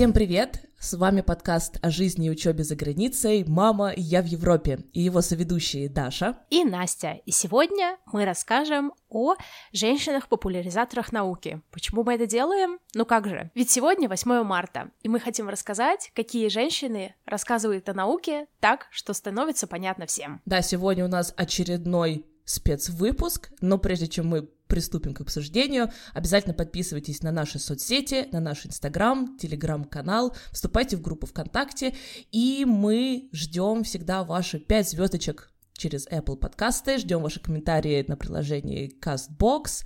Всем привет! С вами подкаст о жизни и учебе за границей «Мама, я в Европе» и его соведущие Даша и Настя. И сегодня мы расскажем о женщинах-популяризаторах науки. Почему мы это делаем? Ну как же? Ведь сегодня 8 марта, и мы хотим рассказать, какие женщины рассказывают о науке так, что становится понятно всем. Да, сегодня у нас очередной спецвыпуск, но прежде чем мы приступим к обсуждению, обязательно подписывайтесь на наши соцсети, на наш Инстаграм, Телеграм-канал, вступайте в группу ВКонтакте, и мы ждем всегда ваши 5 звездочек через Apple подкасты, ждем ваши комментарии на приложении CastBox,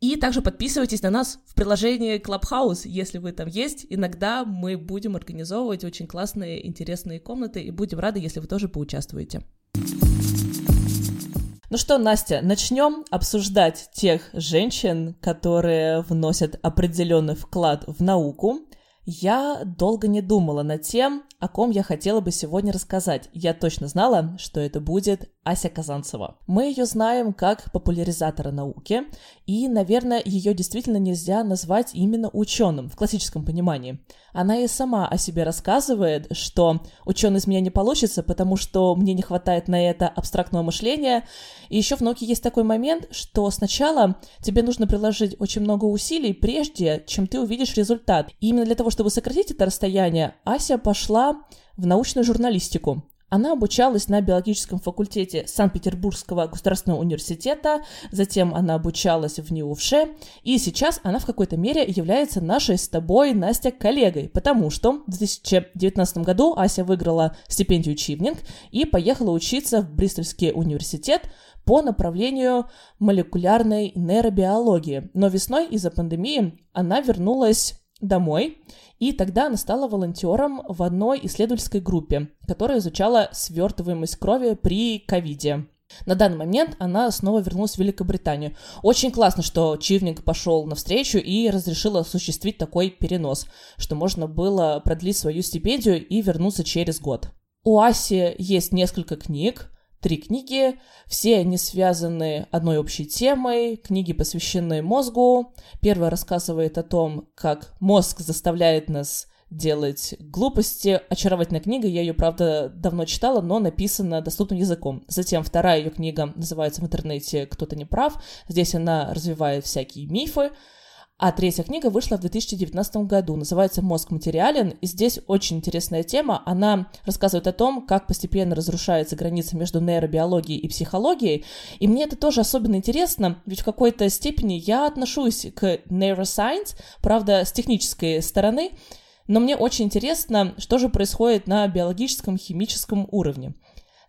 и также подписывайтесь на нас в приложении Clubhouse, если вы там есть. Иногда мы будем организовывать очень классные, интересные комнаты, и будем рады, если вы тоже поучаствуете. Ну что, Настя, начнем обсуждать тех женщин, которые вносят определенный вклад в науку. Я долго не думала над тем, о ком я хотела бы сегодня рассказать. Я точно знала, что это будет Ася Казанцева. Мы ее знаем как популяризатора науки, и, наверное, ее действительно нельзя назвать именно ученым в классическом понимании. Она и сама о себе рассказывает, что ученый из меня не получится, потому что мне не хватает на это абстрактного мышления. И еще в науке есть такой момент, что сначала тебе нужно приложить очень много усилий, прежде чем ты увидишь результат. И именно для того, чтобы сократить это расстояние, Ася пошла в научную журналистику. Она обучалась на биологическом факультете Санкт-Петербургского государственного университета, затем она обучалась в НИУФШЕ, и сейчас она в какой-то мере является нашей с тобой, Настя, коллегой, потому что в 2019 году Ася выиграла стипендию Чивнинг и поехала учиться в Бристольский университет по направлению молекулярной нейробиологии. Но весной из-за пандемии она вернулась домой, и тогда она стала волонтером в одной исследовательской группе, которая изучала свертываемость крови при ковиде. На данный момент она снова вернулась в Великобританию. Очень классно, что Чивник пошел навстречу и разрешил осуществить такой перенос, что можно было продлить свою стипендию и вернуться через год. У Аси есть несколько книг, три книги. Все они связаны одной общей темой. Книги посвящены мозгу. Первая рассказывает о том, как мозг заставляет нас делать глупости. Очаровательная книга, я ее, правда, давно читала, но написана доступным языком. Затем вторая ее книга называется в интернете «Кто-то не прав». Здесь она развивает всякие мифы. А третья книга вышла в 2019 году, называется «Мозг материален», и здесь очень интересная тема. Она рассказывает о том, как постепенно разрушается граница между нейробиологией и психологией, и мне это тоже особенно интересно, ведь в какой-то степени я отношусь к neuroscience, правда, с технической стороны, но мне очень интересно, что же происходит на биологическом, химическом уровне.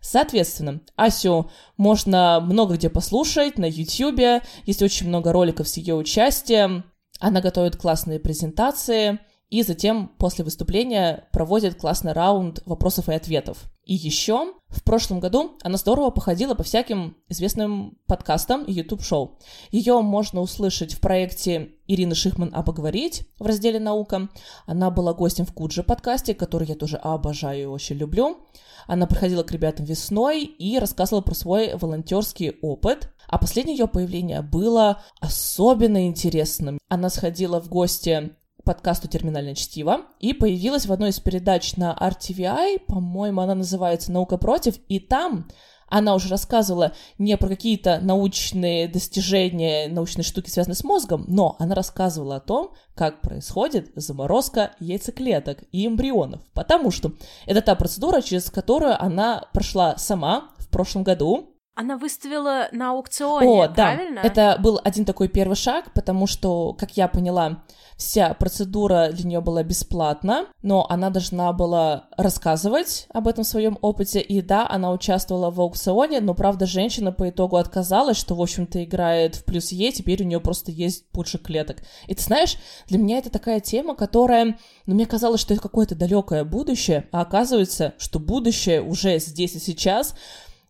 Соответственно, Асю можно много где послушать, на YouTube, есть очень много роликов с ее участием, она готовит классные презентации, и затем после выступления проводит классный раунд вопросов и ответов. И еще в прошлом году она здорово походила по всяким известным подкастам и YouTube-шоу. Ее можно услышать в проекте Ирины Шихман «А поговорить» в разделе «Наука». Она была гостем в Кудже подкасте, который я тоже обожаю и очень люблю. Она приходила к ребятам весной и рассказывала про свой волонтерский опыт. А последнее ее появление было особенно интересным. Она сходила в гости подкасту «Терминальное чтиво» и появилась в одной из передач на RTVI, по-моему, она называется «Наука против», и там она уже рассказывала не про какие-то научные достижения, научные штуки, связанные с мозгом, но она рассказывала о том, как происходит заморозка яйцеклеток и эмбрионов, потому что это та процедура, через которую она прошла сама в прошлом году, она выставила на аукционе, О, правильно? да. Это был один такой первый шаг, потому что, как я поняла, Вся процедура для нее была бесплатна, но она должна была рассказывать об этом своем опыте. И да, она участвовала в аукционе, но правда женщина по итогу отказалась, что, в общем-то, играет в плюс Е, теперь у нее просто есть больше клеток. И ты знаешь, для меня это такая тема, которая, ну, мне казалось, что это какое-то далекое будущее, а оказывается, что будущее уже здесь и сейчас,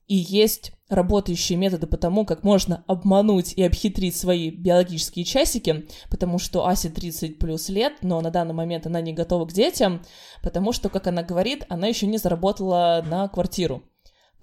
и есть работающие методы по тому, как можно обмануть и обхитрить свои биологические часики, потому что Асе 30 плюс лет, но на данный момент она не готова к детям, потому что, как она говорит, она еще не заработала на квартиру.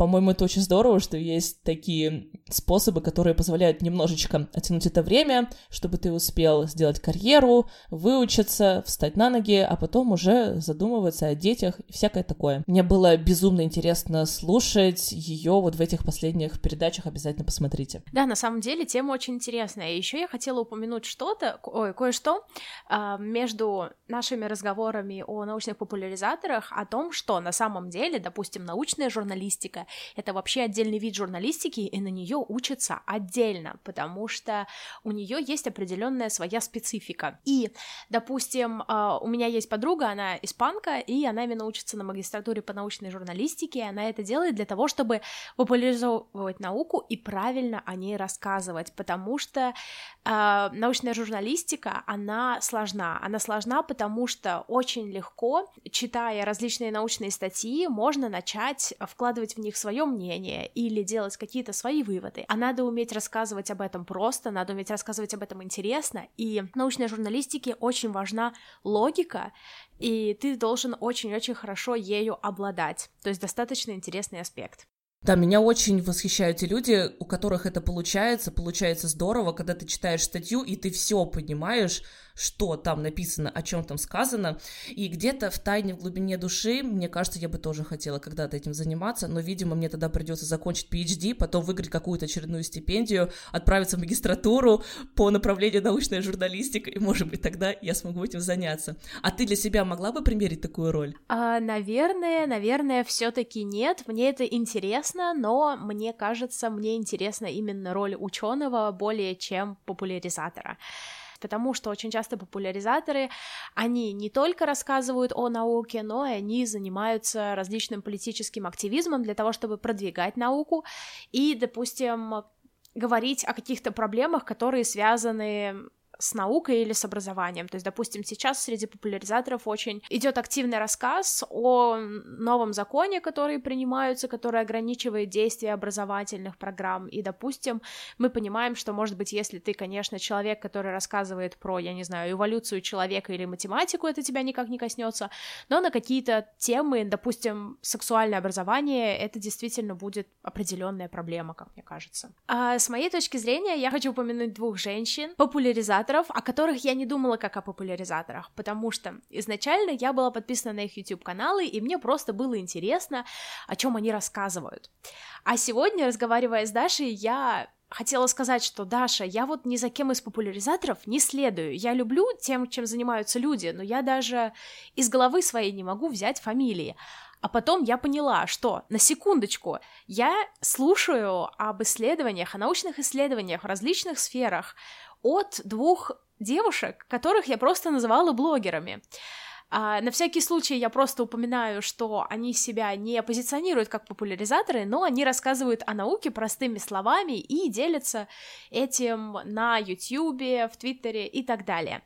По-моему, это очень здорово, что есть такие способы, которые позволяют немножечко оттянуть это время, чтобы ты успел сделать карьеру, выучиться, встать на ноги, а потом уже задумываться о детях и всякое такое. Мне было безумно интересно слушать ее вот в этих последних передачах, обязательно посмотрите. Да, на самом деле тема очень интересная. Еще я хотела упомянуть что-то, ой, кое-что э, между нашими разговорами о научных популяризаторах о том, что на самом деле, допустим, научная журналистика — это вообще отдельный вид журналистики, и на нее учатся отдельно, потому что у нее есть определенная своя специфика. И, допустим, э, у меня есть подруга, она испанка, и она именно учится на магистратуре по научной журналистике, и она это делает для того, чтобы популяризовывать науку и правильно о ней рассказывать, потому что э, научная журналистика, она сложна. Она сложна, потому что очень легко, читая различные научные статьи, можно начать вкладывать в них свое мнение или делать какие-то свои выводы. А надо уметь рассказывать об этом просто, надо уметь рассказывать об этом интересно, и в научной журналистике очень важна логика, и ты должен очень-очень хорошо ею обладать. То есть достаточно интересный аспект. Да, меня очень восхищают те люди, у которых это получается, получается здорово, когда ты читаешь статью, и ты все понимаешь, что там написано, о чем там сказано, и где-то в тайне, в глубине души, мне кажется, я бы тоже хотела когда-то этим заниматься, но, видимо, мне тогда придется закончить PhD, потом выиграть какую-то очередную стипендию, отправиться в магистратуру по направлению научная журналистика, и, может быть, тогда я смогу этим заняться. А ты для себя могла бы примерить такую роль? А, наверное, наверное, все-таки нет. Мне это интересно, но мне кажется, мне интересна именно роль ученого более чем популяризатора потому что очень часто популяризаторы, они не только рассказывают о науке, но и они занимаются различным политическим активизмом для того, чтобы продвигать науку и, допустим, говорить о каких-то проблемах, которые связаны с наукой или с образованием. То есть, допустим, сейчас среди популяризаторов очень идет активный рассказ о новом законе, который принимаются, который ограничивает действие образовательных программ. И, допустим, мы понимаем, что, может быть, если ты, конечно, человек, который рассказывает про, я не знаю, эволюцию человека или математику, это тебя никак не коснется, но на какие-то темы, допустим, сексуальное образование, это действительно будет определенная проблема, как мне кажется. А с моей точки зрения, я хочу упомянуть двух женщин, популяризаторов, популяризаторов, о которых я не думала как о популяризаторах, потому что изначально я была подписана на их YouTube-каналы, и мне просто было интересно, о чем они рассказывают. А сегодня, разговаривая с Дашей, я хотела сказать, что Даша, я вот ни за кем из популяризаторов не следую. Я люблю тем, чем занимаются люди, но я даже из головы своей не могу взять фамилии. А потом я поняла, что, на секундочку, я слушаю об исследованиях, о научных исследованиях в различных сферах, от двух девушек, которых я просто называла блогерами. А, на всякий случай я просто упоминаю, что они себя не позиционируют как популяризаторы, но они рассказывают о науке простыми словами и делятся этим на Ютьюбе, в Твиттере и так далее.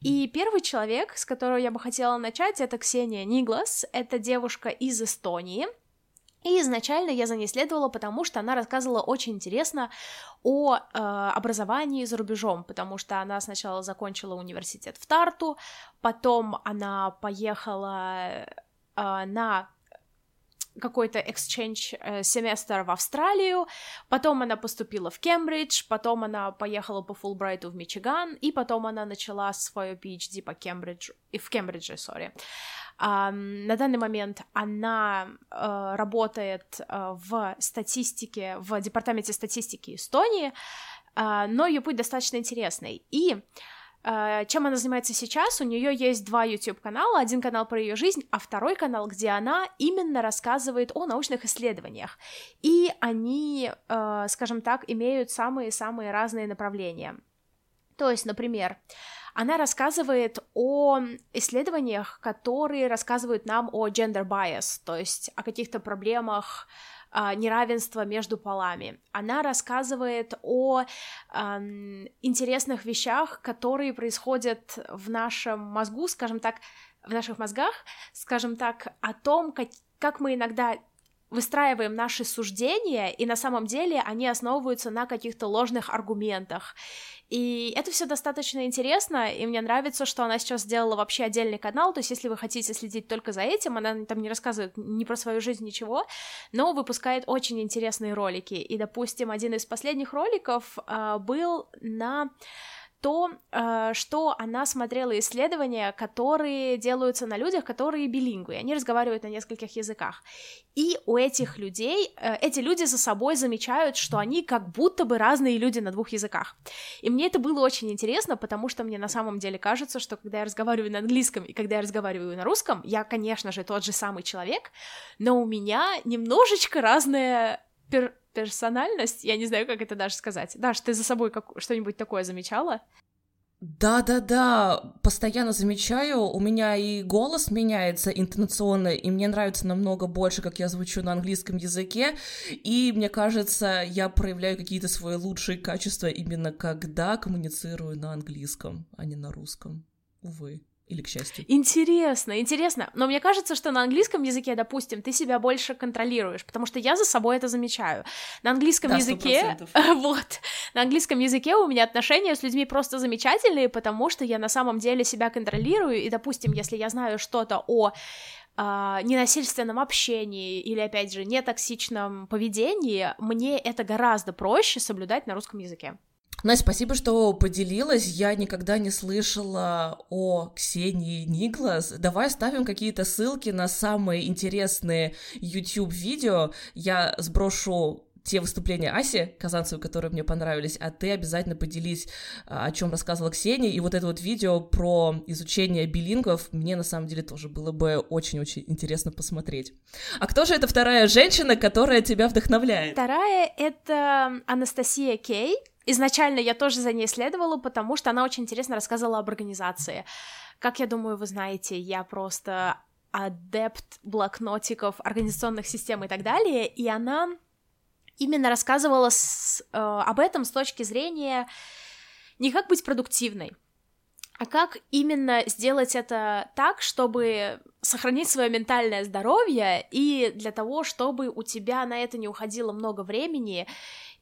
И первый человек, с которого я бы хотела начать, это Ксения Ниглас, это девушка из Эстонии, и изначально я за ней следовала, потому что она рассказывала очень интересно о э, образовании за рубежом, потому что она сначала закончила университет в Тарту, потом она поехала э, на какой-то exchange э, семестр в Австралию, потом она поступила в Кембридж, потом она поехала по Фулбрайту в Мичиган, и потом она начала свою PhD по Кембриджу, и в Кембридже, сори. Uh, на данный момент она uh, работает uh, в статистике, в департаменте статистики Эстонии, но ее путь достаточно интересный. И чем она занимается сейчас? У нее есть два YouTube канала, один канал про ее жизнь, а второй канал, где она именно рассказывает о научных исследованиях. И они, скажем так, имеют самые-самые разные направления. То есть, например, она рассказывает о исследованиях, которые рассказывают нам о gender bias, то есть о каких-то проблемах а, неравенства между полами. Она рассказывает о а, интересных вещах, которые происходят в нашем мозгу, скажем так, в наших мозгах, скажем так, о том, как, как мы иногда выстраиваем наши суждения, и на самом деле они основываются на каких-то ложных аргументах. И это все достаточно интересно, и мне нравится, что она сейчас сделала вообще отдельный канал, то есть если вы хотите следить только за этим, она там не рассказывает ни про свою жизнь, ничего, но выпускает очень интересные ролики. И, допустим, один из последних роликов э, был на то, э, что она смотрела исследования, которые делаются на людях, которые билингвы, они разговаривают на нескольких языках. И у этих людей, э, эти люди за собой замечают, что они как будто бы разные люди на двух языках. И мне это было очень интересно, потому что мне на самом деле кажется, что когда я разговариваю на английском и когда я разговариваю на русском, я, конечно же, тот же самый человек, но у меня немножечко разная пер персональность, я не знаю, как это даже сказать. Даш, ты за собой как... что-нибудь такое замечала? Да-да-да, постоянно замечаю, у меня и голос меняется интонационно, и мне нравится намного больше, как я звучу на английском языке, и мне кажется, я проявляю какие-то свои лучшие качества именно когда коммуницирую на английском, а не на русском, увы. Или к счастью. Интересно, интересно. Но мне кажется, что на английском языке, допустим, ты себя больше контролируешь, потому что я за собой это замечаю. На английском да, языке, вот, на английском языке у меня отношения с людьми просто замечательные, потому что я на самом деле себя контролирую, и, допустим, если я знаю что-то о Uh, ненасильственном общении или, опять же, нетоксичном поведении, мне это гораздо проще соблюдать на русском языке. Настя, спасибо, что поделилась. Я никогда не слышала о Ксении Никлас. Давай ставим какие-то ссылки на самые интересные YouTube-видео. Я сброшу те выступления Аси Казанцевой, которые мне понравились, а ты обязательно поделись, а, о чем рассказывала Ксения, и вот это вот видео про изучение билингов мне на самом деле тоже было бы очень-очень интересно посмотреть. А кто же эта вторая женщина, которая тебя вдохновляет? Вторая — это Анастасия Кей, Изначально я тоже за ней следовала, потому что она очень интересно рассказывала об организации. Как я думаю, вы знаете, я просто адепт блокнотиков, организационных систем и так далее, и она именно рассказывала с, э, об этом с точки зрения не как быть продуктивной, а как именно сделать это так, чтобы сохранить свое ментальное здоровье и для того, чтобы у тебя на это не уходило много времени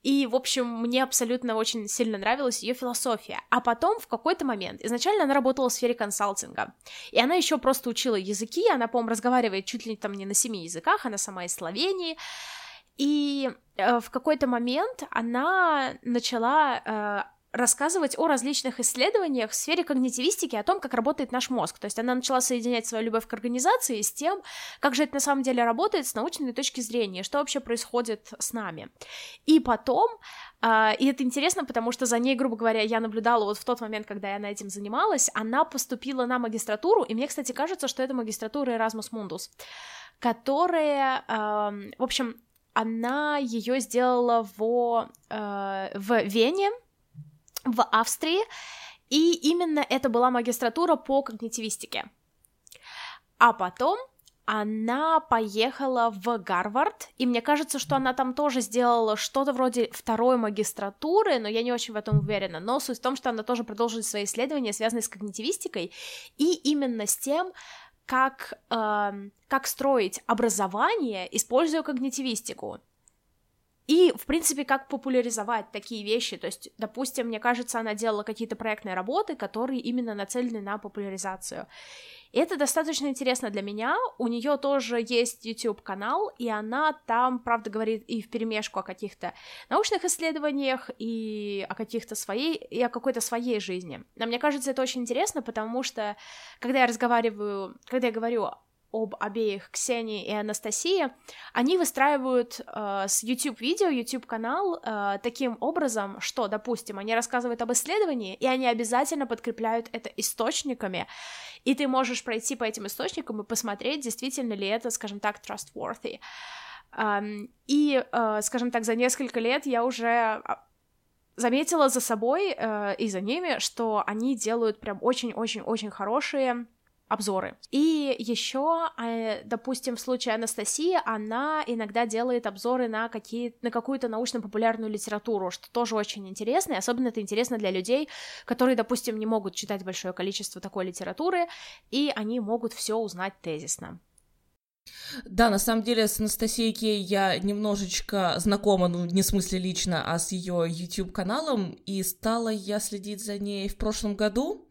и, в общем, мне абсолютно очень сильно нравилась ее философия. А потом, в какой-то момент, изначально она работала в сфере консалтинга, и она еще просто учила языки, она, по-моему, разговаривает чуть ли там не на семи языках, она сама из Словении, и э, в какой-то момент она начала э, рассказывать о различных исследованиях в сфере когнитивистики, о том, как работает наш мозг. То есть она начала соединять свою любовь к организации с тем, как же это на самом деле работает с научной точки зрения, что вообще происходит с нами. И потом, э, и это интересно, потому что за ней, грубо говоря, я наблюдала вот в тот момент, когда я на этим занималась, она поступила на магистратуру, и мне, кстати, кажется, что это магистратура Erasmus Mundus, которая, в общем, она ее сделала в, э, в Вене, в Австрии, и именно это была магистратура по когнитивистике. А потом она поехала в Гарвард, и мне кажется, что она там тоже сделала что-то вроде второй магистратуры, но я не очень в этом уверена. Но суть в том, что она тоже продолжила свои исследования, связанные с когнитивистикой, и именно с тем, как, э, как строить образование, используя когнитивистику. И, в принципе, как популяризовать такие вещи. То есть, допустим, мне кажется, она делала какие-то проектные работы, которые именно нацелены на популяризацию. Это достаточно интересно для меня. У нее тоже есть YouTube канал, и она там, правда, говорит и в перемешку о каких-то научных исследованиях, и о каких-то своей, и о какой-то своей жизни. Но мне кажется, это очень интересно, потому что, когда я разговариваю, когда я говорю об обеих Ксении и Анастасии, они выстраивают э, с YouTube-видео, YouTube-канал э, таким образом, что, допустим, они рассказывают об исследовании, и они обязательно подкрепляют это источниками, и ты можешь пройти по этим источникам и посмотреть, действительно ли это, скажем так, trustworthy. Um, и, uh, скажем так, за несколько лет я уже а, заметила за собой uh, и за ними, что они делают прям очень-очень-очень хорошие обзоры. И еще, э, допустим, в случае Анастасии, она иногда делает обзоры на, какие, на какую-то научно-популярную литературу, что тоже очень интересно, и особенно это интересно для людей, которые, допустим, не могут читать большое количество такой литературы, и они могут все узнать тезисно. Да, на самом деле с Анастасией Кей я немножечко знакома, ну, не в смысле лично, а с ее YouTube-каналом, и стала я следить за ней в прошлом году,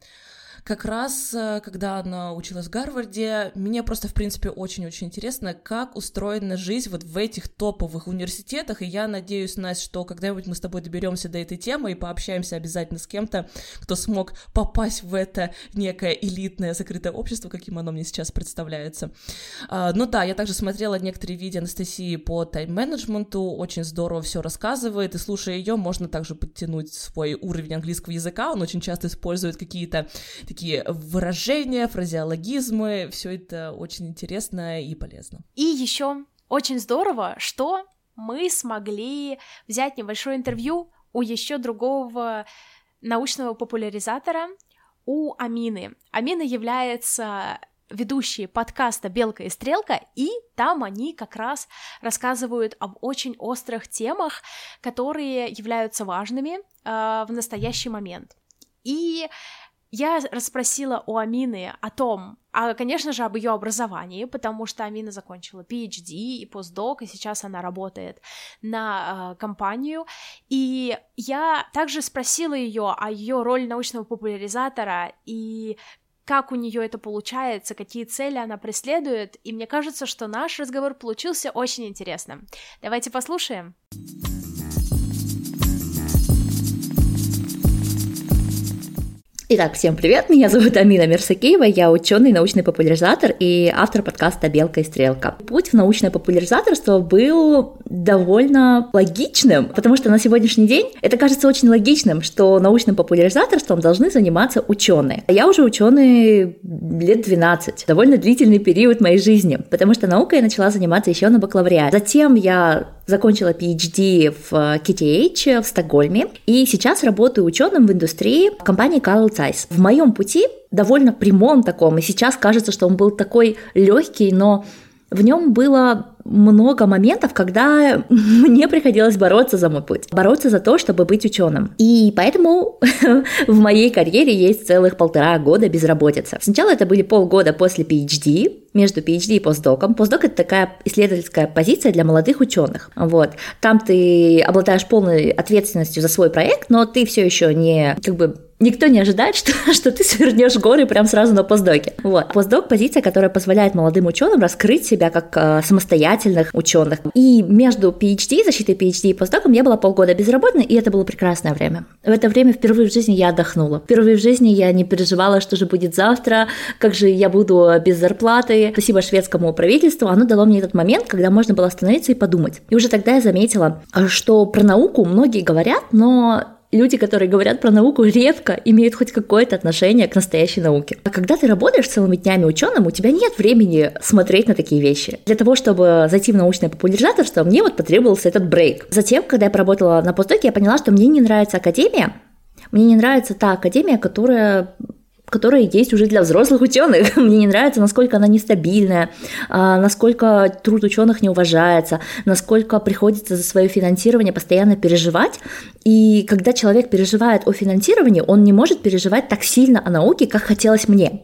как раз, э, когда она училась в Гарварде, мне просто, в принципе, очень-очень интересно, как устроена жизнь вот в этих топовых университетах, и я надеюсь, Настя, что когда-нибудь мы с тобой доберемся до этой темы и пообщаемся обязательно с кем-то, кто смог попасть в это некое элитное закрытое общество, каким оно мне сейчас представляется. А, ну да, я также смотрела некоторые видео Анастасии по тайм-менеджменту, очень здорово все рассказывает, и слушая ее, можно также подтянуть свой уровень английского языка, он очень часто использует какие-то такие выражения, фразеологизмы, все это очень интересно и полезно. И еще очень здорово, что мы смогли взять небольшое интервью у еще другого научного популяризатора, у Амины. Амина является ведущие подкаста «Белка и стрелка», и там они как раз рассказывают об очень острых темах, которые являются важными э, в настоящий момент. И я расспросила у Амины о том, а, конечно же, об ее образовании, потому что Амина закончила PhD и постдок, и сейчас она работает на э, компанию. И я также спросила ее о ее роли научного популяризатора и как у нее это получается, какие цели она преследует, и мне кажется, что наш разговор получился очень интересным. Давайте послушаем. Итак, всем привет, меня зовут Амина Мерсакеева, я ученый, научный популяризатор и автор подкаста «Белка и стрелка». Путь в научное популяризаторство был довольно логичным, потому что на сегодняшний день это кажется очень логичным, что научным популяризаторством должны заниматься ученые. Я уже ученый лет 12, довольно длительный период моей жизни, потому что наукой я начала заниматься еще на бакалавриате. Затем я закончила PhD в KTH в Стокгольме, и сейчас работаю ученым в индустрии в компании Carl Zeiss. В моем пути довольно прямом таком, и сейчас кажется, что он был такой легкий, но в нем было много моментов, когда мне приходилось бороться за мой путь, бороться за то, чтобы быть ученым. И поэтому в моей карьере есть целых полтора года безработицы. Сначала это были полгода после PhD, между PhD и постдоком. Постдок — это такая исследовательская позиция для молодых ученых. Вот. Там ты обладаешь полной ответственностью за свой проект, но ты все еще не как бы никто не ожидает, что, что ты свернешь горы прям сразу на постдоке. Вот. Постдок – позиция, которая позволяет молодым ученым раскрыть себя как э, самостоятельных ученых. И между PhD, защитой PhD и постдоком я была полгода безработной, и это было прекрасное время. В это время впервые в жизни я отдохнула. Впервые в жизни я не переживала, что же будет завтра, как же я буду без зарплаты. Спасибо шведскому правительству, оно дало мне этот момент, когда можно было остановиться и подумать. И уже тогда я заметила, что про науку многие говорят, но люди, которые говорят про науку, редко имеют хоть какое-то отношение к настоящей науке. А когда ты работаешь целыми днями ученым, у тебя нет времени смотреть на такие вещи. Для того, чтобы зайти в научное популяризаторство, мне вот потребовался этот брейк. Затем, когда я поработала на постдоке, я поняла, что мне не нравится академия, мне не нравится та академия, которая которая есть уже для взрослых ученых. Мне не нравится, насколько она нестабильная, а, насколько труд ученых не уважается, насколько приходится за свое финансирование постоянно переживать. И когда человек переживает о финансировании, он не может переживать так сильно о науке, как хотелось мне.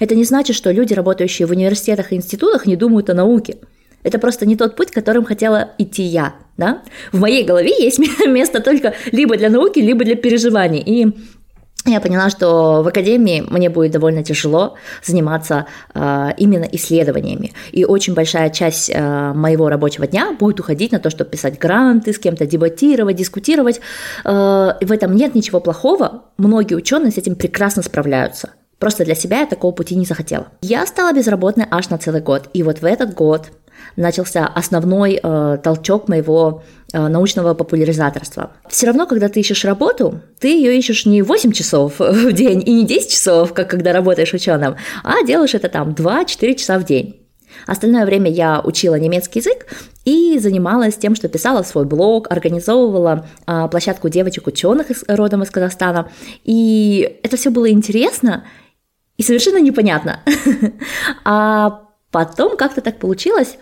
Это не значит, что люди, работающие в университетах и институтах, не думают о науке. Это просто не тот путь, которым хотела идти я. Да? В моей голове есть место только либо для науки, либо для переживаний. И я поняла, что в академии мне будет довольно тяжело заниматься э, именно исследованиями. И очень большая часть э, моего рабочего дня будет уходить на то, чтобы писать гранты, с кем-то дебатировать, дискутировать. Э, в этом нет ничего плохого. Многие ученые с этим прекрасно справляются. Просто для себя я такого пути не захотела. Я стала безработной аж на целый год. И вот в этот год начался основной э, толчок моего э, научного популяризаторства. Все равно, когда ты ищешь работу, ты ее ищешь не 8 часов в день и не 10 часов, как когда работаешь ученым, а делаешь это там 2-4 часа в день. Остальное время я учила немецкий язык и занималась тем, что писала свой блог, организовывала а, площадку девочек-ученых родом из Казахстана. И это все было интересно и совершенно непонятно. А потом как-то так получилось,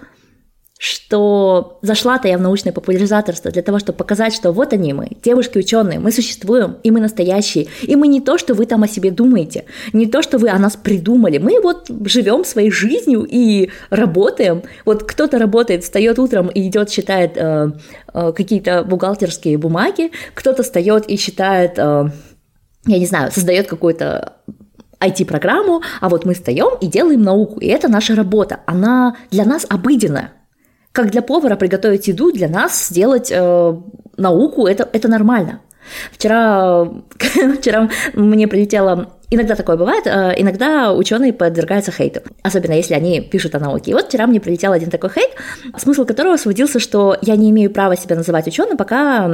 что зашла-то я в научное популяризаторство для того, чтобы показать, что вот они мы, девушки-ученые, мы существуем, и мы настоящие, и мы не то, что вы там о себе думаете, не то, что вы о нас придумали, мы вот живем своей жизнью и работаем. Вот кто-то работает, встает утром и идет, считает э, э, какие-то бухгалтерские бумаги, кто-то встает и считает, э, я не знаю, создает какую-то IT-программу, а вот мы встаем и делаем науку, и это наша работа, она для нас обыденная. Как для повара приготовить еду, для нас сделать э, науку это, это нормально. Вчера, вчера мне прилетело Иногда такое бывает, э, иногда ученые подвергаются хейту, особенно если они пишут о науке. И вот вчера мне прилетел один такой хейт, смысл которого сводился, что я не имею права себя называть ученым, пока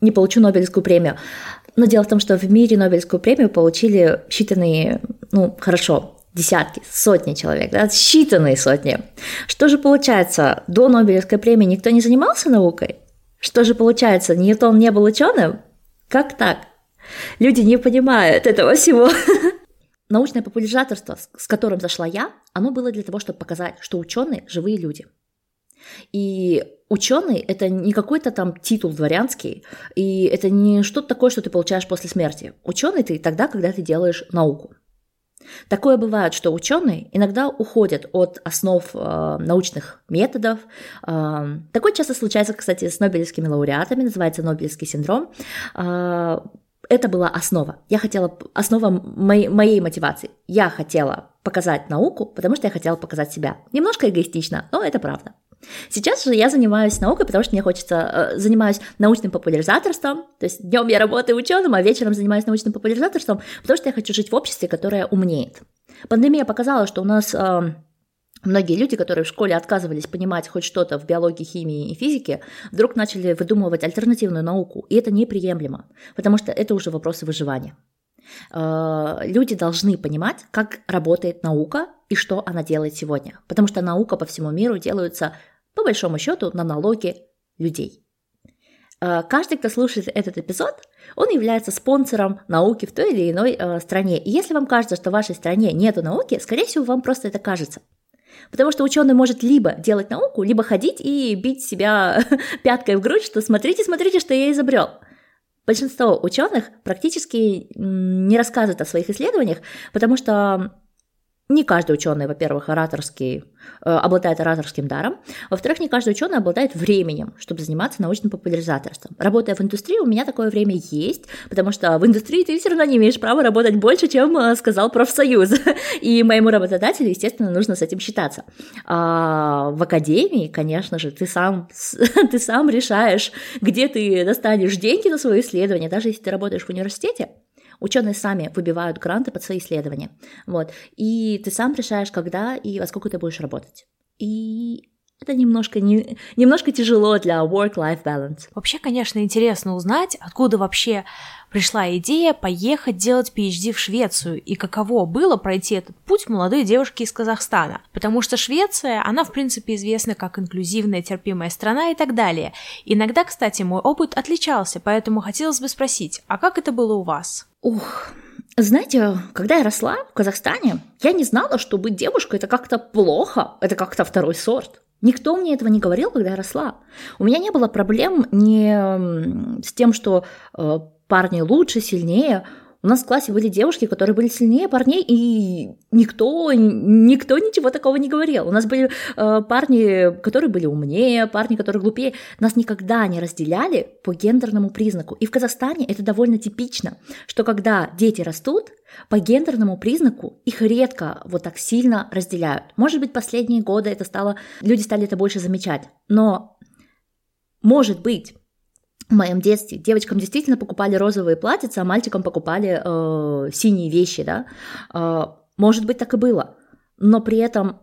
не получу Нобелевскую премию. Но дело в том, что в мире Нобелевскую премию получили считанные, ну, хорошо, десятки, сотни человек, да, считанные сотни. Что же получается, до Нобелевской премии никто не занимался наукой? Что же получается, Ньютон не был ученым? Как так? Люди не понимают этого всего. Научное популяризаторство, с которым зашла я, оно было для того, чтобы показать, что ученые живые люди. И ученый это не какой-то там титул дворянский, и это не что-то такое, что ты получаешь после смерти. Ученый ты тогда, когда ты делаешь науку. Такое бывает, что ученые иногда уходят от основ э, научных методов. Э, такое часто случается, кстати, с нобелевскими лауреатами, называется Нобелевский синдром. Э, это была основа. Я хотела, основа моей, моей мотивации. Я хотела показать науку, потому что я хотела показать себя. Немножко эгоистично, но это правда. Сейчас же я занимаюсь наукой, потому что мне хочется, э, занимаюсь научным популяризаторством, то есть днем я работаю ученым, а вечером занимаюсь научным популяризаторством, потому что я хочу жить в обществе, которое умнеет. Пандемия показала, что у нас э, Многие люди, которые в школе отказывались понимать хоть что-то в биологии, химии и физике, вдруг начали выдумывать альтернативную науку, и это неприемлемо, потому что это уже вопросы выживания. Э, люди должны понимать, как работает наука и что она делает сегодня, потому что наука по всему миру делается по большому счету на налоги людей. Э, каждый, кто слушает этот эпизод, он является спонсором науки в той или иной э, стране. И если вам кажется, что в вашей стране нет науки, скорее всего, вам просто это кажется. Потому что ученый может либо делать науку, либо ходить и бить себя пяткой в грудь, что смотрите, смотрите, что я изобрел. Большинство ученых практически не рассказывают о своих исследованиях, потому что не каждый ученый, во-первых, ораторский, э, обладает ораторским даром. Во-вторых, не каждый ученый обладает временем, чтобы заниматься научным популяризаторством. Работая в индустрии, у меня такое время есть, потому что в индустрии ты все равно не имеешь права работать больше, чем э, сказал профсоюз. И моему работодателю, естественно, нужно с этим считаться. А в академии, конечно же, ты сам, ты сам решаешь, где ты достанешь деньги на свое исследование. Даже если ты работаешь в университете, Ученые сами выбивают гранты под свои исследования. Вот. И ты сам решаешь, когда и во сколько ты будешь работать. И это немножко, не, немножко тяжело для work-life balance. Вообще, конечно, интересно узнать, откуда вообще пришла идея поехать делать PhD в Швецию и каково было пройти этот путь молодой девушки из Казахстана. Потому что Швеция, она в принципе известна как инклюзивная, терпимая страна и так далее. Иногда, кстати, мой опыт отличался, поэтому хотелось бы спросить, а как это было у вас? Ух, знаете, когда я росла в Казахстане, я не знала, что быть девушкой это как-то плохо, это как-то второй сорт. Никто мне этого не говорил, когда я росла. У меня не было проблем не с тем, что э, парни лучше, сильнее. У нас в классе были девушки, которые были сильнее парней, и никто, никто ничего такого не говорил. У нас были э, парни, которые были умнее, парни, которые глупее. Нас никогда не разделяли по гендерному признаку. И в Казахстане это довольно типично, что когда дети растут, по гендерному признаку их редко вот так сильно разделяют. Может быть, последние годы это стало, люди стали это больше замечать. Но может быть, в моем детстве девочкам действительно покупали розовые платьица, а мальчикам покупали э, синие вещи, да. Э, может быть, так и было. Но при этом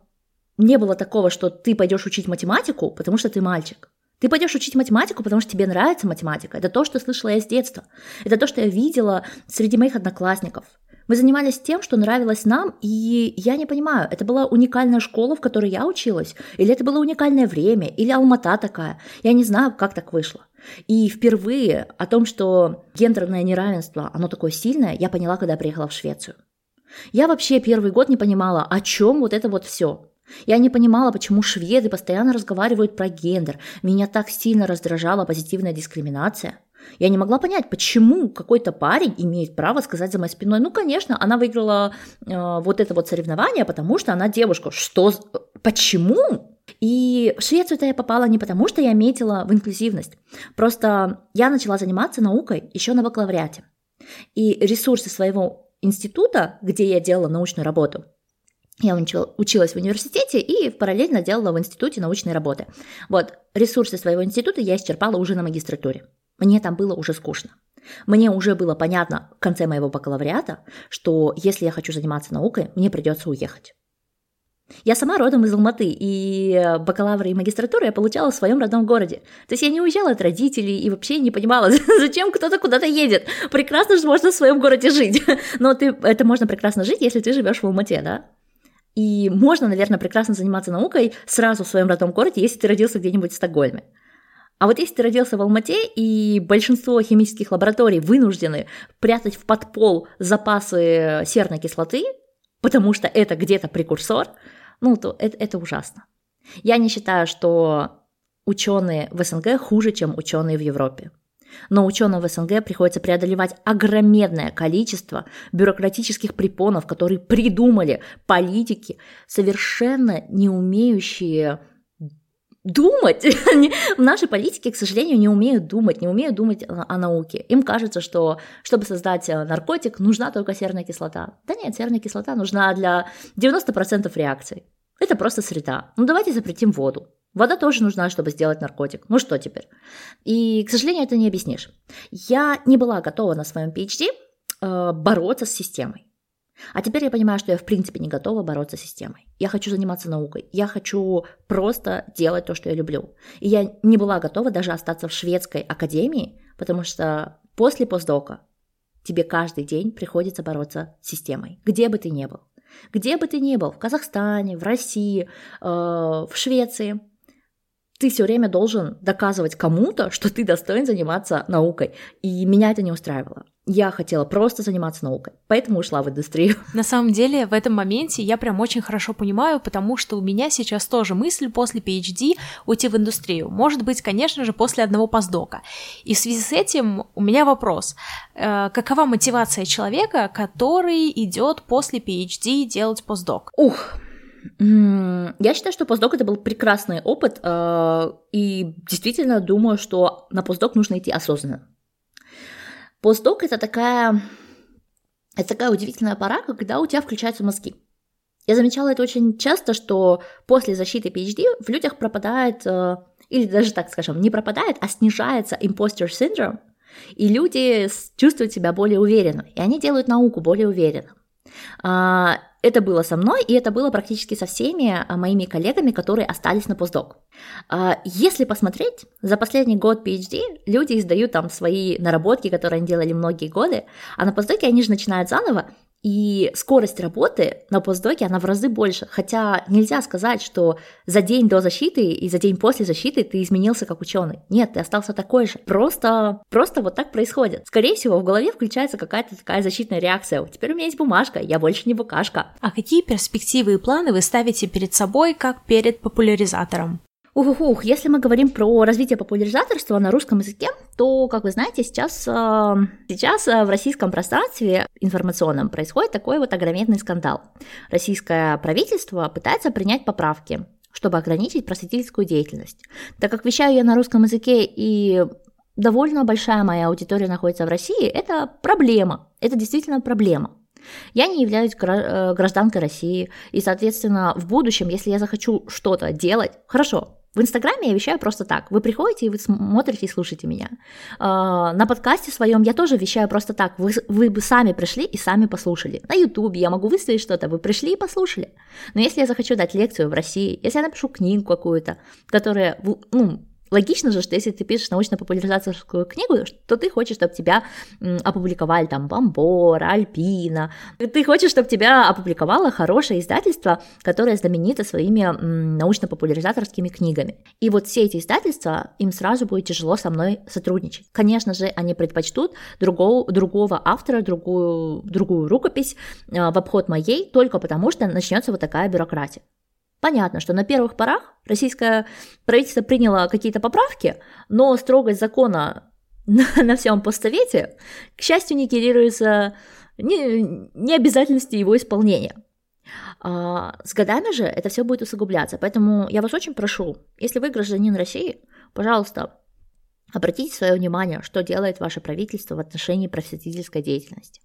не было такого, что ты пойдешь учить математику, потому что ты мальчик. Ты пойдешь учить математику, потому что тебе нравится математика. Это то, что слышала я с детства. Это то, что я видела среди моих одноклассников. Мы занимались тем, что нравилось нам, и я не понимаю, это была уникальная школа, в которой я училась, или это было уникальное время, или Алмата такая. Я не знаю, как так вышло. И впервые о том, что гендерное неравенство, оно такое сильное, я поняла, когда приехала в Швецию. Я вообще первый год не понимала, о чем вот это вот все. Я не понимала, почему шведы постоянно разговаривают про гендер. Меня так сильно раздражала позитивная дискриминация. Я не могла понять, почему какой-то парень имеет право сказать за моей спиной, ну, конечно, она выиграла э, вот это вот соревнование, потому что она девушка. Что? Почему? И в Швецию-то я попала не потому, что я метила в инклюзивность. Просто я начала заниматься наукой еще на бакалавриате. И ресурсы своего института, где я делала научную работу, я училась в университете и параллельно делала в институте научные работы. Вот, ресурсы своего института я исчерпала уже на магистратуре. Мне там было уже скучно. Мне уже было понятно в конце моего бакалавриата, что если я хочу заниматься наукой, мне придется уехать. Я сама родом из Алматы, и бакалавры и магистратуру я получала в своем родном городе. То есть я не уезжала от родителей и вообще не понимала, зачем кто-то куда-то едет. Прекрасно же можно в своем городе жить. Но ты, это можно прекрасно жить, если ты живешь в Алмате, да? И можно, наверное, прекрасно заниматься наукой сразу в своем родном городе, если ты родился где-нибудь в Стокгольме. А вот если ты родился в Алмате, и большинство химических лабораторий вынуждены прятать в подпол запасы серной кислоты, потому что это где-то прекурсор, ну, то это, это ужасно. Я не считаю, что ученые в СНГ хуже, чем ученые в Европе. Но ученым в СНГ приходится преодолевать огромное количество бюрократических препонов, которые придумали политики, совершенно не умеющие думать. Наши политики, к сожалению, не умеют думать, не умеют думать о науке. Им кажется, что чтобы создать э, наркотик, нужна только серная кислота. Да нет, серная кислота нужна для 90% реакций. Это просто среда. Ну давайте запретим воду. Вода тоже нужна, чтобы сделать наркотик. Ну что теперь? И, к сожалению, это не объяснишь. Я не была готова на своем PhD э, бороться с системой. А теперь я понимаю, что я в принципе не готова бороться с системой. Я хочу заниматься наукой. Я хочу просто делать то, что я люблю. И я не была готова даже остаться в шведской академии, потому что после постдока тебе каждый день приходится бороться с системой, где бы ты ни был. Где бы ты ни был, в Казахстане, в России, э, в Швеции, ты все время должен доказывать кому-то, что ты достоин заниматься наукой. И меня это не устраивало. Я хотела просто заниматься наукой, поэтому ушла в индустрию. На самом деле, в этом моменте я прям очень хорошо понимаю, потому что у меня сейчас тоже мысль после PhD уйти в индустрию. Может быть, конечно же, после одного постдока. И в связи с этим у меня вопрос. Э, какова мотивация человека, который идет после PhD делать постдок? Ух, я считаю, что постдок это был прекрасный опыт, э, и действительно думаю, что на постдок нужно идти осознанно. Постдок это такая, это такая удивительная пора, когда у тебя включаются мозги. Я замечала это очень часто, что после защиты PhD в людях пропадает, э, или даже так скажем, не пропадает, а снижается imposter syndrome, и люди чувствуют себя более уверенно, и они делают науку более уверенно. Это было со мной, и это было практически со всеми а, моими коллегами, которые остались на постдок. А, если посмотреть, за последний год PhD люди издают там свои наработки, которые они делали многие годы, а на постдоке они же начинают заново, и скорость работы на постдоке, она в разы больше. Хотя нельзя сказать, что за день до защиты и за день после защиты ты изменился как ученый. Нет, ты остался такой же. Просто, просто вот так происходит. Скорее всего, в голове включается какая-то такая защитная реакция. Теперь у меня есть бумажка, я больше не букашка. А какие перспективы и планы вы ставите перед собой, как перед популяризатором? Ух, ух, если мы говорим про развитие популяризаторства на русском языке, то, как вы знаете, сейчас, а, сейчас а, в российском пространстве информационном происходит такой вот огроменный скандал. Российское правительство пытается принять поправки, чтобы ограничить просветительскую деятельность. Так как вещаю я на русском языке и довольно большая моя аудитория находится в России, это проблема. Это действительно проблема. Я не являюсь э, гражданкой России, и, соответственно, в будущем, если я захочу что-то делать, хорошо, в Инстаграме я вещаю просто так. Вы приходите и вы смотрите и слушаете меня. А, на подкасте своем я тоже вещаю просто так. Вы, вы бы сами пришли и сами послушали. На Ютубе я могу выставить что-то, вы пришли и послушали. Но если я захочу дать лекцию в России, если я напишу книгу какую-то, которая ну, Логично же, что если ты пишешь научно-популяризаторскую книгу, то ты хочешь, чтобы тебя опубликовали там Бомбора, Альпина. Ты хочешь, чтобы тебя опубликовало хорошее издательство, которое знаменито своими научно-популяризаторскими книгами. И вот все эти издательства, им сразу будет тяжело со мной сотрудничать. Конечно же, они предпочтут другого, другого автора, другую, другую рукопись э, в обход моей, только потому что начнется вот такая бюрократия. Понятно, что на первых порах российское правительство приняло какие-то поправки, но строгость закона на, на всем постсовете, к счастью, не генерируется не, не его исполнения. А, с годами же это все будет усугубляться. Поэтому я вас очень прошу, если вы гражданин России, пожалуйста, обратите свое внимание, что делает ваше правительство в отношении просветительской деятельности.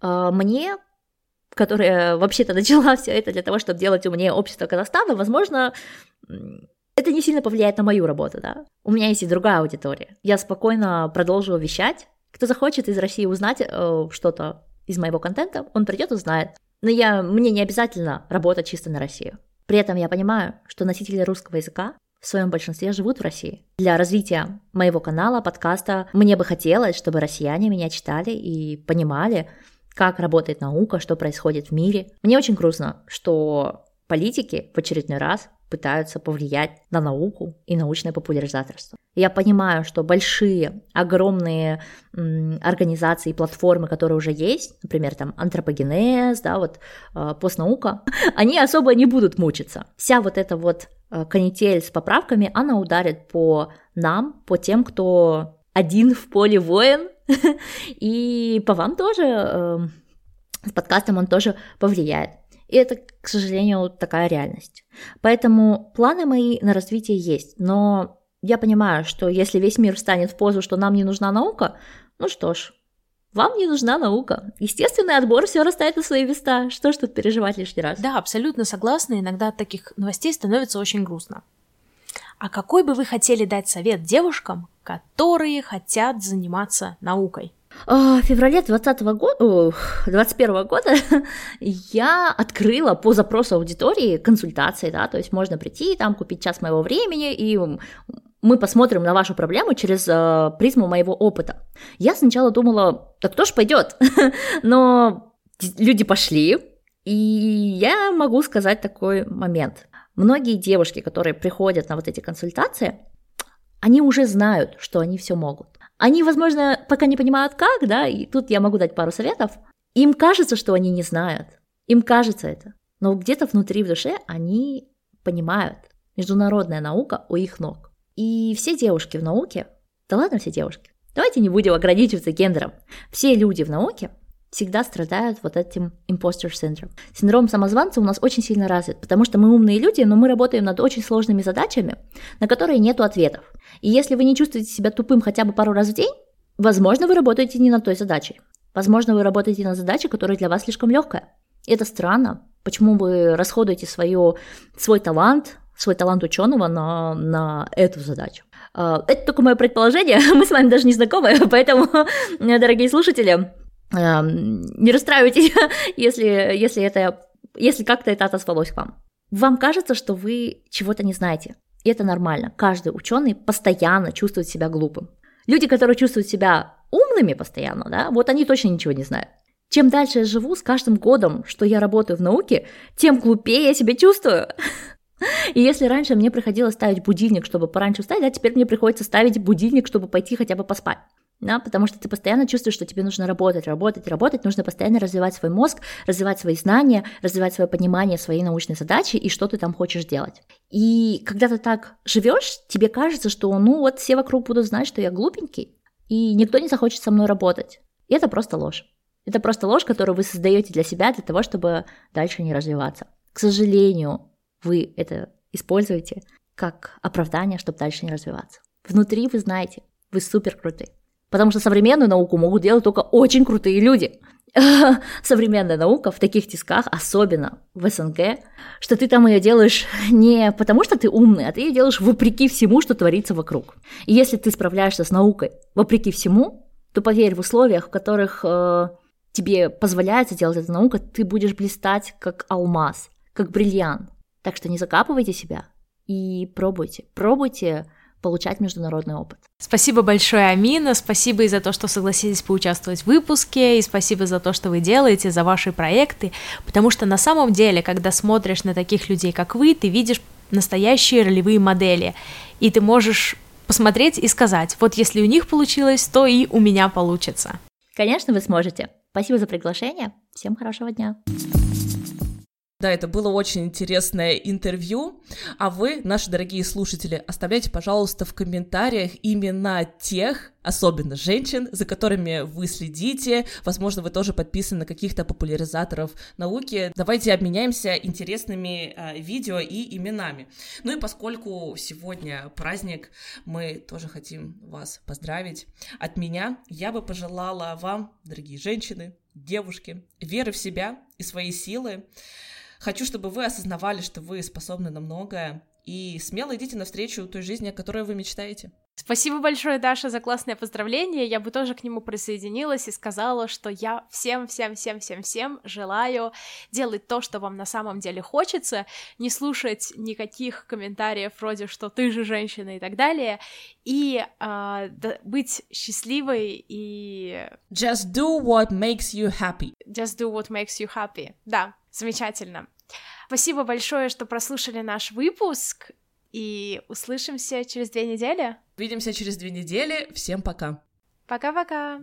А, мне которая вообще-то начала все это для того, чтобы делать умнее общество Казахстана, возможно, это не сильно повлияет на мою работу, да. У меня есть и другая аудитория. Я спокойно продолжу вещать. Кто захочет из России узнать э, что-то из моего контента, он придет узнает. Но я, мне не обязательно работать чисто на Россию. При этом я понимаю, что носители русского языка в своем большинстве живут в России. Для развития моего канала, подкаста, мне бы хотелось, чтобы россияне меня читали и понимали, как работает наука, что происходит в мире. Мне очень грустно, что политики в очередной раз пытаются повлиять на науку и научное популяризаторство. Я понимаю, что большие, огромные м, организации, платформы, которые уже есть, например, там антропогенез, да, вот э, постнаука, они особо не будут мучиться. Вся вот эта вот э, канитель с поправками, она ударит по нам, по тем, кто один в поле воин, и по вам тоже, э, с подкастом он тоже повлияет. И это, к сожалению, такая реальность. Поэтому планы мои на развитие есть, но я понимаю, что если весь мир встанет в позу, что нам не нужна наука, ну что ж, вам не нужна наука. Естественный отбор все расставит на свои места. Что ж тут переживать лишний раз? Да, абсолютно согласна. Иногда от таких новостей становится очень грустно. А какой бы вы хотели дать совет девушкам, которые хотят заниматься наукой? А, в феврале 2020 года, 21 года я открыла по запросу аудитории консультации, да, то есть можно прийти, там купить час моего времени, и мы посмотрим на вашу проблему через э, призму моего опыта. Я сначала думала, да кто ж пойдет? Но люди пошли, и я могу сказать такой момент. Многие девушки, которые приходят на вот эти консультации, они уже знают, что они все могут. Они, возможно, пока не понимают как, да, и тут я могу дать пару советов. Им кажется, что они не знают. Им кажется это. Но где-то внутри в душе они понимают. Международная наука у их ног. И все девушки в науке, да ладно все девушки, давайте не будем ограничиваться гендером. Все люди в науке всегда страдают вот этим imposter syndrome. Синдром самозванца у нас очень сильно развит, потому что мы умные люди, но мы работаем над очень сложными задачами, на которые нет ответов. И если вы не чувствуете себя тупым хотя бы пару раз в день, возможно, вы работаете не над той задачей. Возможно, вы работаете на задаче, которая для вас слишком легкая. И это странно. Почему вы расходуете свое, свой талант, свой талант ученого на, на эту задачу? А, это только мое предположение, мы с вами даже не знакомы, поэтому, дорогие слушатели, не расстраивайтесь, если, если, это, если как-то это отозвалось к вам. Вам кажется, что вы чего-то не знаете. И это нормально. Каждый ученый постоянно чувствует себя глупым. Люди, которые чувствуют себя умными постоянно, да, вот они точно ничего не знают. Чем дальше я живу, с каждым годом, что я работаю в науке, тем глупее я себя чувствую. И если раньше мне приходилось ставить будильник, чтобы пораньше встать, да, теперь мне приходится ставить будильник, чтобы пойти хотя бы поспать да, потому что ты постоянно чувствуешь, что тебе нужно работать, работать, работать, нужно постоянно развивать свой мозг, развивать свои знания, развивать свое понимание своей научной задачи и что ты там хочешь делать. И когда ты так живешь, тебе кажется, что ну вот все вокруг будут знать, что я глупенький, и никто не захочет со мной работать. И это просто ложь. Это просто ложь, которую вы создаете для себя, для того, чтобы дальше не развиваться. К сожалению, вы это используете как оправдание, чтобы дальше не развиваться. Внутри вы знаете, вы супер крутые. Потому что современную науку могут делать только очень крутые люди. Современная наука в таких тисках, особенно в СНГ, что ты там ее делаешь не потому, что ты умный, а ты ее делаешь вопреки всему, что творится вокруг. И если ты справляешься с наукой вопреки всему, то поверь, в условиях, в которых э, тебе позволяется делать эта наука, ты будешь блистать как алмаз, как бриллиант. Так что не закапывайте себя и пробуйте. Пробуйте получать международный опыт. Спасибо большое, Амина, спасибо и за то, что согласились поучаствовать в выпуске, и спасибо за то, что вы делаете, за ваши проекты, потому что на самом деле, когда смотришь на таких людей, как вы, ты видишь настоящие ролевые модели, и ты можешь посмотреть и сказать, вот если у них получилось, то и у меня получится. Конечно, вы сможете. Спасибо за приглашение. Всем хорошего дня. Да, это было очень интересное интервью. А вы, наши дорогие слушатели, оставляйте, пожалуйста, в комментариях имена тех, особенно женщин, за которыми вы следите. Возможно, вы тоже подписаны на каких-то популяризаторов науки. Давайте обменяемся интересными э, видео и именами. Ну и поскольку сегодня праздник, мы тоже хотим вас поздравить. От меня я бы пожелала вам, дорогие женщины, девушки, веры в себя и свои силы, Хочу, чтобы вы осознавали, что вы способны на многое, и смело идите навстречу той жизни, о которой вы мечтаете. Спасибо большое, Даша, за классное поздравление. Я бы тоже к нему присоединилась и сказала, что я всем, всем, всем, всем, всем желаю делать то, что вам на самом деле хочется, не слушать никаких комментариев вроде, что ты же женщина и так далее, и э, быть счастливой и... Just do what makes you happy. Just do what makes you happy. Да, замечательно. Спасибо большое, что прослушали наш выпуск, и услышимся через две недели. Увидимся через две недели. Всем пока. Пока-пока.